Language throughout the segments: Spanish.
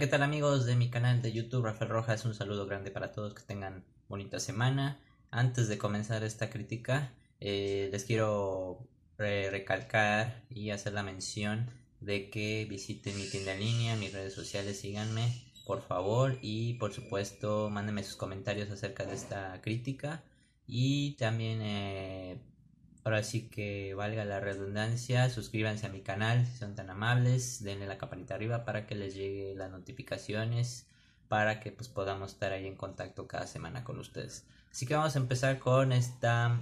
¿qué tal amigos de mi canal de YouTube Rafael Rojas? Un saludo grande para todos, que tengan bonita semana. Antes de comenzar esta crítica, eh, les quiero recalcar y hacer la mención de que visiten mi tienda en línea, mis redes sociales, síganme por favor y por supuesto mándenme sus comentarios acerca de esta crítica y también eh, Ahora sí que valga la redundancia, suscríbanse a mi canal si son tan amables, denle la campanita arriba para que les llegue las notificaciones, para que pues podamos estar ahí en contacto cada semana con ustedes. Así que vamos a empezar con esta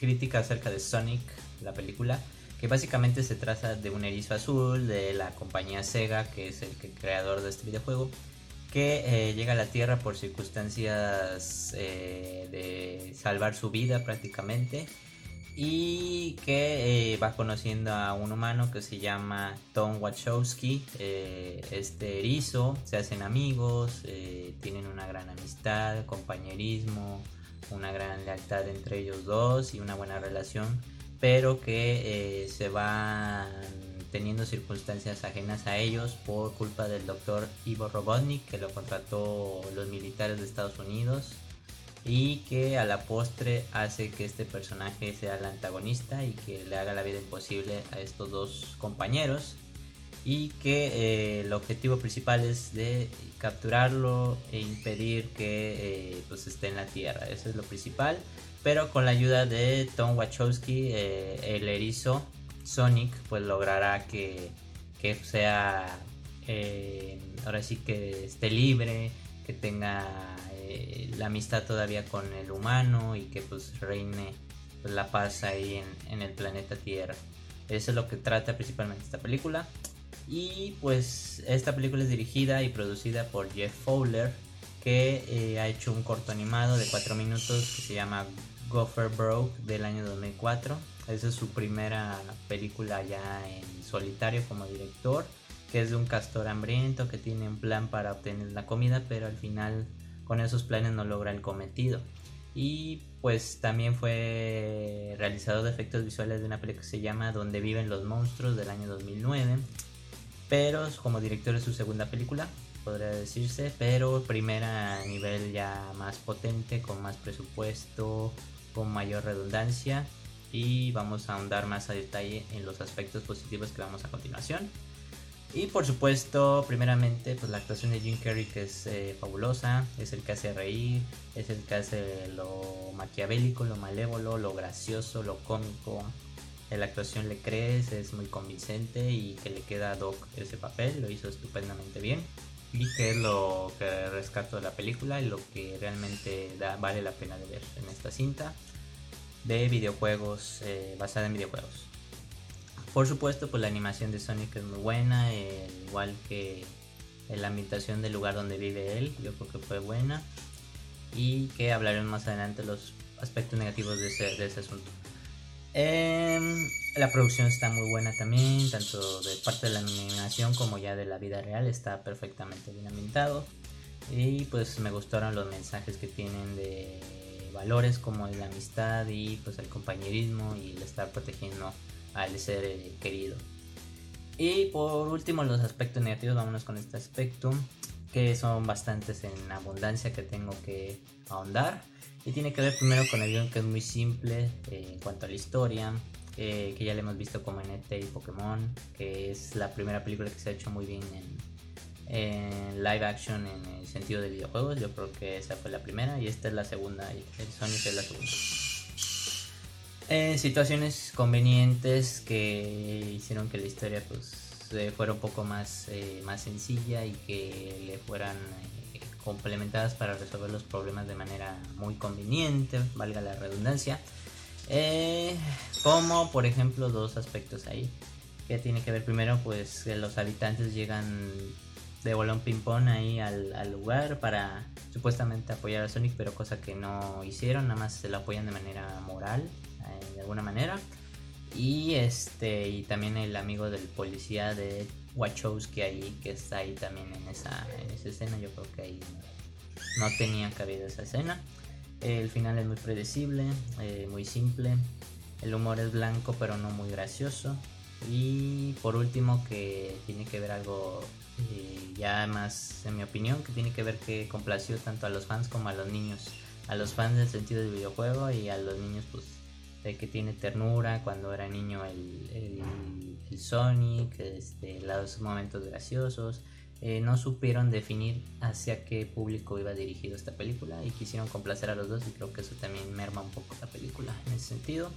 crítica acerca de Sonic, la película, que básicamente se trata de un erizo azul de la compañía Sega, que es el creador de este videojuego, que eh, llega a la Tierra por circunstancias eh, de salvar su vida prácticamente y que eh, va conociendo a un humano que se llama Tom Wachowski, este erizo, se hacen amigos, eh, tienen una gran amistad, compañerismo, una gran lealtad entre ellos dos y una buena relación, pero que se van teniendo circunstancias ajenas a ellos por culpa del doctor Ivo Robotnik que lo contrató los militares de Estados Unidos y que a la postre hace que este personaje sea el antagonista y que le haga la vida imposible a estos dos compañeros y que eh, el objetivo principal es de capturarlo e impedir que eh, pues esté en la tierra. Eso es lo principal pero con la ayuda de Tom Wachowski eh, el erizo Sonic pues logrará que, que sea ahora sí que esté libre que tenga eh, la amistad todavía con el humano y que pues reine pues, la paz ahí en, el planeta Tierra. Eso es lo que trata principalmente esta película. Y pues esta película es dirigida y producida por Jeff Fowler, que eh, ha hecho un corto animado de 4 minutos que se llama Gopher Broke del año 2004. Esa es su primera película ya en solitario como director, que es de un castor hambriento que tiene un plan para obtener la comida, pero al final con esos planes no logra el cometido. Y pues también fue realizador de efectos visuales de una película que se llama Donde viven los monstruos del año 2009. Pero como director es su segunda película, podría decirse, pero primera a nivel ya más potente, con más presupuesto, con mayor redundancia. Y vamos a ahondar más a detalle en los aspectos positivos que vamos a continuación. Y por supuesto, primeramente, pues la actuación de Jim Carrey que es eh, fabulosa, es el que hace reír, es el que hace lo maquiavélico, lo malévolo, lo gracioso, lo cómico. En la actuación le crees, es muy convincente y que le queda a Doc ese papel, lo hizo estupendamente bien. Y que es lo que rescato de la película y lo que realmente da, vale la pena de ver en esta cinta de videojuegos, eh, basada en videojuegos. Por supuesto, pues la animación de Sonic es muy buena, igual que la ambientación del lugar donde vive él, yo creo que fue buena. Y que hablaremos más adelante los aspectos negativos de ese, asunto. Em, la producción está muy buena también, tanto de parte de la animación como ya de la vida real, está perfectamente bien ambientado. Y pues me gustaron los mensajes que tienen de valores como la amistad y pues el compañerismo y el estar protegiendo al ser eh, querido. Y por último, los aspectos negativos, vámonos con este aspecto, que son bastantes en abundancia que tengo que ahondar. Y tiene que ver primero con el guion que es muy simple eh, en cuanto a la historia, eh, que ya le hemos visto como en ET y Pokémon, que es la primera película que se ha hecho muy bien en, en, live action en el sentido de videojuegos. Yo creo que esa fue la primera y esta es la segunda, y el Sonic es la segunda. Eh, situaciones convenientes que hicieron que la historia pues fuera un poco más, eh, más sencilla y que le fueran eh, complementadas para resolver los problemas de manera muy conveniente, valga la redundancia. como por ejemplo dos aspectos ahí que tiene que ver primero pues que los habitantes llegan de bolón ping pong ahí al, al, lugar para supuestamente apoyar a Sonic pero cosa que no hicieron nada más se lo apoyan de manera moral eh, de alguna manera. Y este y también el amigo del policía de Wachowski ahí, que está ahí también en esa, en esa escena. Yo creo que ahí no, tenía cabida esa escena. El final es muy predecible, eh, muy simple. El humor es blanco pero no muy gracioso. Y por último que tiene que ver algo ya más en mi opinión que tiene que ver que complació tanto a los fans como a los niños a los fans del sentido del videojuego y a los niños pues de que tiene ternura cuando era niño el, el, Sonic este, los momentos graciosos eh, no supieron definir hacia qué público iba dirigido esta película y quisieron complacer a los dos y creo que eso también merma un poco la película en ese sentido.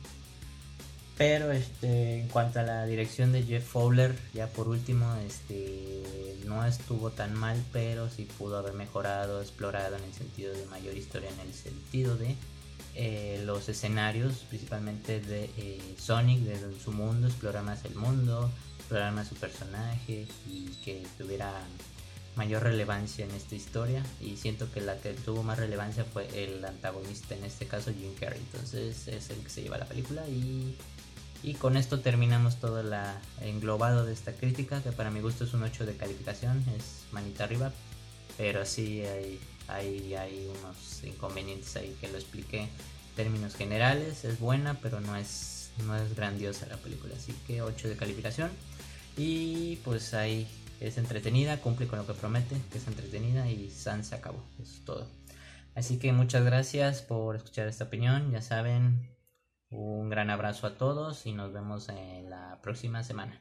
Pero este, en cuanto a la dirección de Jeff Fowler, ya por último, este, no estuvo tan mal, pero sí pudo haber mejorado, explorado en el sentido de mayor historia, en el sentido de eh, los escenarios, principalmente de eh, Sonic, de su mundo, explorar más el mundo, explorar más su personaje y que tuviera mayor relevancia en esta historia. Y siento que la que tuvo más relevancia fue el antagonista en este caso Jim Carrey. Entonces es el que se lleva la película y, y con esto terminamos todo el englobado de esta crítica que para mi gusto es un 8 de calificación es manita arriba pero sí hay, hay, hay unos inconvenientes ahí que lo expliqué en términos generales es buena pero no es no es grandiosa la película así que 8 de calificación y pues ahí es entretenida, cumple con lo que promete, que es entretenida y San se acabó. Eso es todo. Así que muchas gracias por escuchar esta opinión. Ya saben, un gran abrazo a todos y nos vemos en la próxima semana.